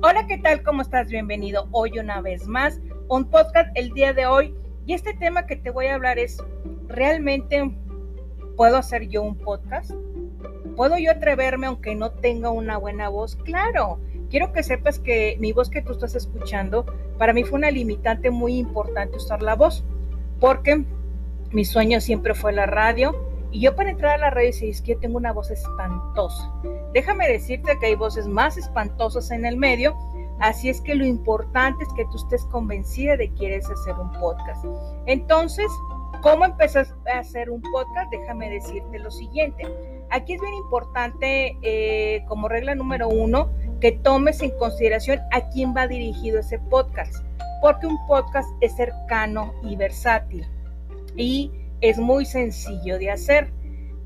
Hola, ¿qué tal? ¿Cómo estás? Bienvenido hoy una vez más. Un podcast el día de hoy. Y este tema que te voy a hablar es, ¿realmente puedo hacer yo un podcast? ¿Puedo yo atreverme aunque no tenga una buena voz? Claro. Quiero que sepas que mi voz que tú estás escuchando, para mí fue una limitante muy importante usar la voz, porque mi sueño siempre fue la radio. Y yo para entrar a la radio decía, es que yo tengo una voz espantosa. Déjame decirte que hay voces más espantosas en el medio, así es que lo importante es que tú estés convencida de que quieres hacer un podcast. Entonces, ¿cómo empezas a hacer un podcast? Déjame decirte lo siguiente. Aquí es bien importante, eh, como regla número uno, que tomes en consideración a quién va dirigido ese podcast, porque un podcast es cercano y versátil y es muy sencillo de hacer.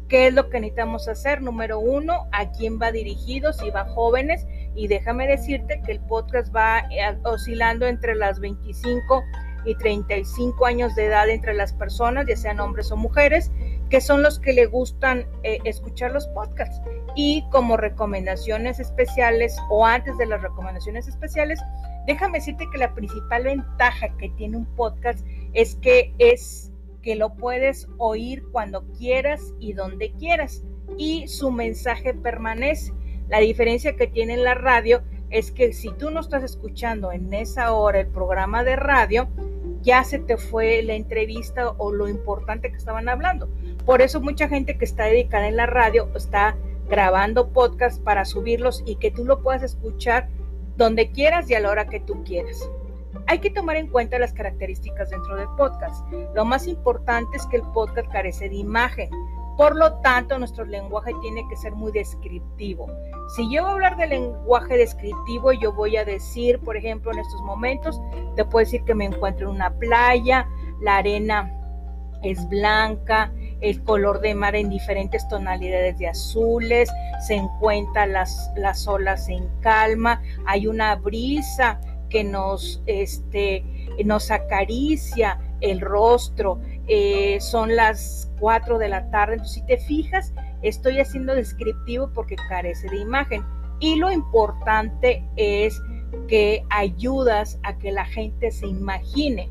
¿Qué es lo que necesitamos hacer? Número uno, a quién va dirigido, si va jóvenes, y déjame decirte que el podcast va eh, oscilando entre las 25 y 35 años de edad entre las personas, ya sean hombres o mujeres, que son los que le gustan eh, escuchar los podcasts. Y como recomendaciones especiales o antes de las recomendaciones especiales, déjame decirte que la principal ventaja que tiene un podcast es que es que lo puedes oír cuando quieras y donde quieras y su mensaje permanece. La diferencia que tiene la radio es que si tú no estás escuchando en esa hora el programa de radio, ya se te fue la entrevista o lo importante que estaban hablando. Por eso mucha gente que está dedicada en la radio está grabando podcasts para subirlos y que tú lo puedas escuchar donde quieras y a la hora que tú quieras. Hay que tomar en cuenta las características dentro del podcast. Lo más importante es que el podcast carece de imagen. Por lo tanto, nuestro lenguaje tiene que ser muy descriptivo. Si yo voy a hablar de lenguaje descriptivo, yo voy a decir, por ejemplo, en estos momentos, te puedo decir que me encuentro en una playa, la arena es blanca, el color de mar en diferentes tonalidades de azules, se encuentran las, las olas en calma, hay una brisa que nos, este, nos acaricia el rostro, eh, son las 4 de la tarde, entonces si te fijas, estoy haciendo descriptivo porque carece de imagen. Y lo importante es que ayudas a que la gente se imagine.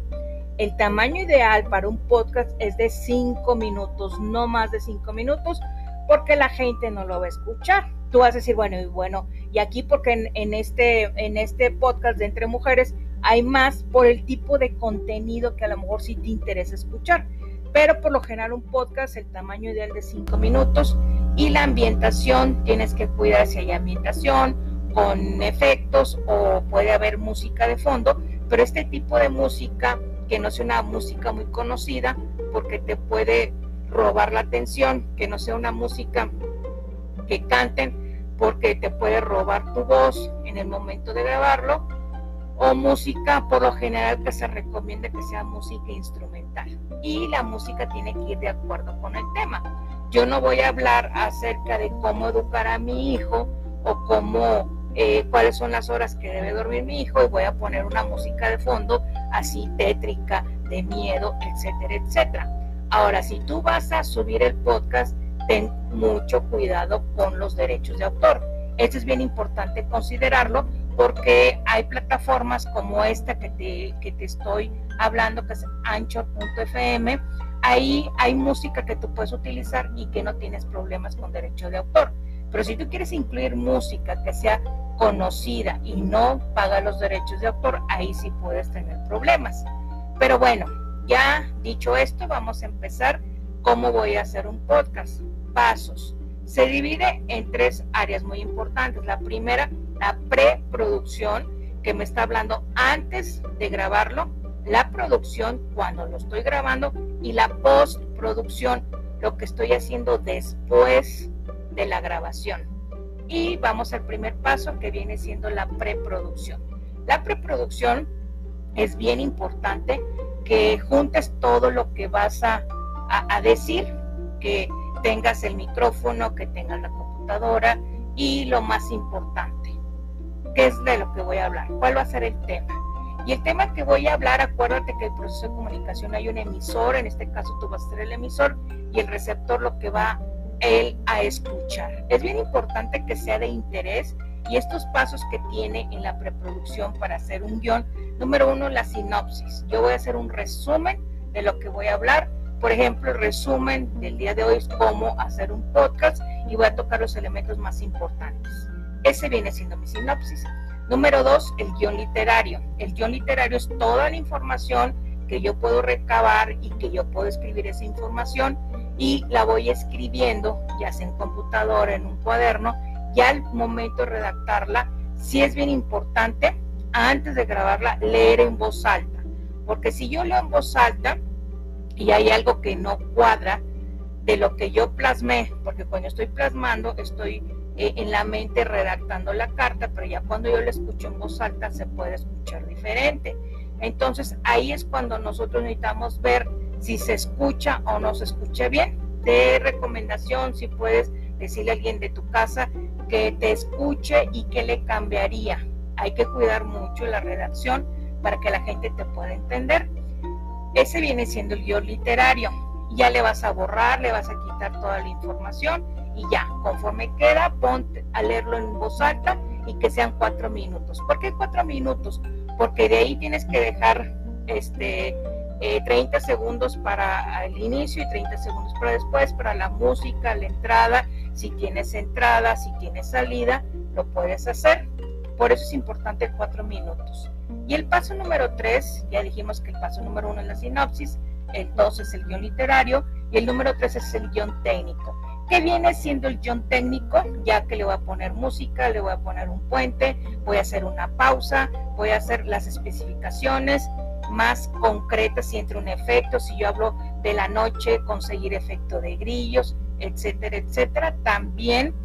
El tamaño ideal para un podcast es de 5 minutos, no más de 5 minutos, porque la gente no lo va a escuchar. Tú vas a decir, bueno, y bueno, y aquí porque en, este, en este podcast de Entre Mujeres hay más por el tipo de contenido que a lo mejor sí te interesa escuchar. Pero por lo general un podcast, el tamaño ideal de 5 minutos y la ambientación, tienes que cuidar si hay ambientación con efectos o puede haber música de fondo, pero este tipo de música que no sea una música muy conocida porque te puede robar la atención, que no sea una música que canten porque te puede robar tu voz en el momento de grabarlo, o música por lo general que se recomienda que sea música instrumental. Y la música tiene que ir de acuerdo con el tema. Yo no voy a hablar acerca de cómo educar a mi hijo o cómo eh, cuáles son las horas que debe dormir mi hijo y voy a poner una música de fondo así tétrica, de miedo, etcétera, etcétera. Ahora, si tú vas a subir el podcast, ten mucho cuidado con los derechos de autor. Esto es bien importante considerarlo porque hay plataformas como esta que te, que te estoy hablando, que es anchor.fm. Ahí hay música que tú puedes utilizar y que no tienes problemas con derecho de autor. Pero si tú quieres incluir música que sea conocida y no paga los derechos de autor, ahí sí puedes tener problemas. Pero bueno, ya dicho esto, vamos a empezar cómo voy a hacer un podcast. Pasos. Se divide en tres áreas muy importantes. La primera, la preproducción, que me está hablando antes de grabarlo, la producción cuando lo estoy grabando y la postproducción, lo que estoy haciendo después de la grabación. Y vamos al primer paso que viene siendo la preproducción. La preproducción es bien importante que juntes todo lo que vas a, decir, que tengas el micrófono, que tengas la computadora y lo más importante, que es de lo que voy a hablar, cuál va a ser el tema. Y el tema que voy a hablar, acuérdate que el proceso de comunicación hay un emisor, en este caso tú vas a ser el emisor y el receptor lo que va él a escuchar. Es bien importante que sea de interés Y estos pasos que tiene en la preproducción para hacer un guion, número uno, la sinopsis. Yo voy a hacer un resumen de lo que voy a hablar. Por ejemplo, el resumen del día de hoy es cómo hacer un podcast y voy a tocar los elementos más importantes. Ese viene siendo mi sinopsis. Número dos, el guion literario. El guion literario es toda la información que yo puedo recabar y que yo puedo escribir esa información y la voy escribiendo, ya sea en computadora, en un cuaderno, ya al momento de redactarla, sí es bien importante, antes de grabarla, leer en voz alta. Porque si yo leo en voz alta y hay algo que no cuadra de lo que yo plasmé, porque cuando estoy plasmando, estoy eh, en la mente redactando la carta, pero ya cuando yo la escucho en voz alta se puede escuchar diferente. Entonces ahí es cuando nosotros necesitamos ver si se escucha o no se escucha bien. De recomendación, si puedes decirle a alguien de tu casa que te escuche y que le cambiaría. Hay que cuidar mucho la redacción para que la gente te pueda entender. Ese viene siendo el guion literario. Ya le vas a borrar, le vas a quitar toda la información y ya, conforme queda, ponte a leerlo en voz alta y que sean cuatro minutos. ¿Por qué cuatro minutos? Porque de ahí tienes que dejar este, 30 eh, segundos para el inicio y 30 segundos para después, para la música, la entrada. Si tienes entrada, si tienes salida, lo puedes hacer. Por eso es importante cuatro minutos. Y el paso número tres, ya dijimos que el paso número uno es la sinopsis, el dos es el guion literario y el número tres es el guion técnico. ¿Qué viene siendo el guion técnico? Ya que le voy a poner música, le voy a poner un puente, voy a hacer una pausa, voy a hacer las especificaciones más concretas si entre un efecto, si yo hablo de la noche, conseguir efecto de grillos, etcétera, etcétera, también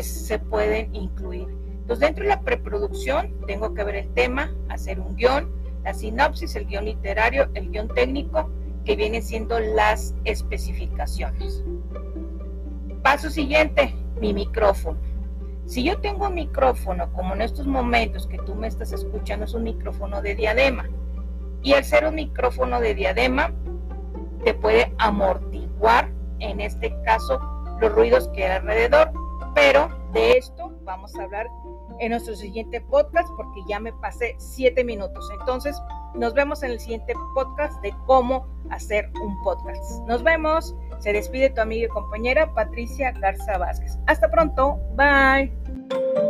se pueden incluir. Entonces, dentro de la preproducción tengo que ver el tema, hacer un guion, la sinopsis, el guion literario, el guion técnico, que vienen siendo las especificaciones. Paso siguiente, mi micrófono. Si yo tengo un micrófono, como en estos momentos que tú me estás escuchando, es un micrófono de diadema. Y al ser un micrófono de diadema, te puede amortiguar, en este caso, los ruidos que hay alrededor. Pero de esto vamos a hablar en nuestro siguiente podcast porque ya me pasé siete minutos. Entonces, nos vemos en el siguiente podcast de cómo hacer un podcast. Nos vemos. Se despide tu amiga y compañera Patricia Garza Vázquez. Hasta pronto. Bye.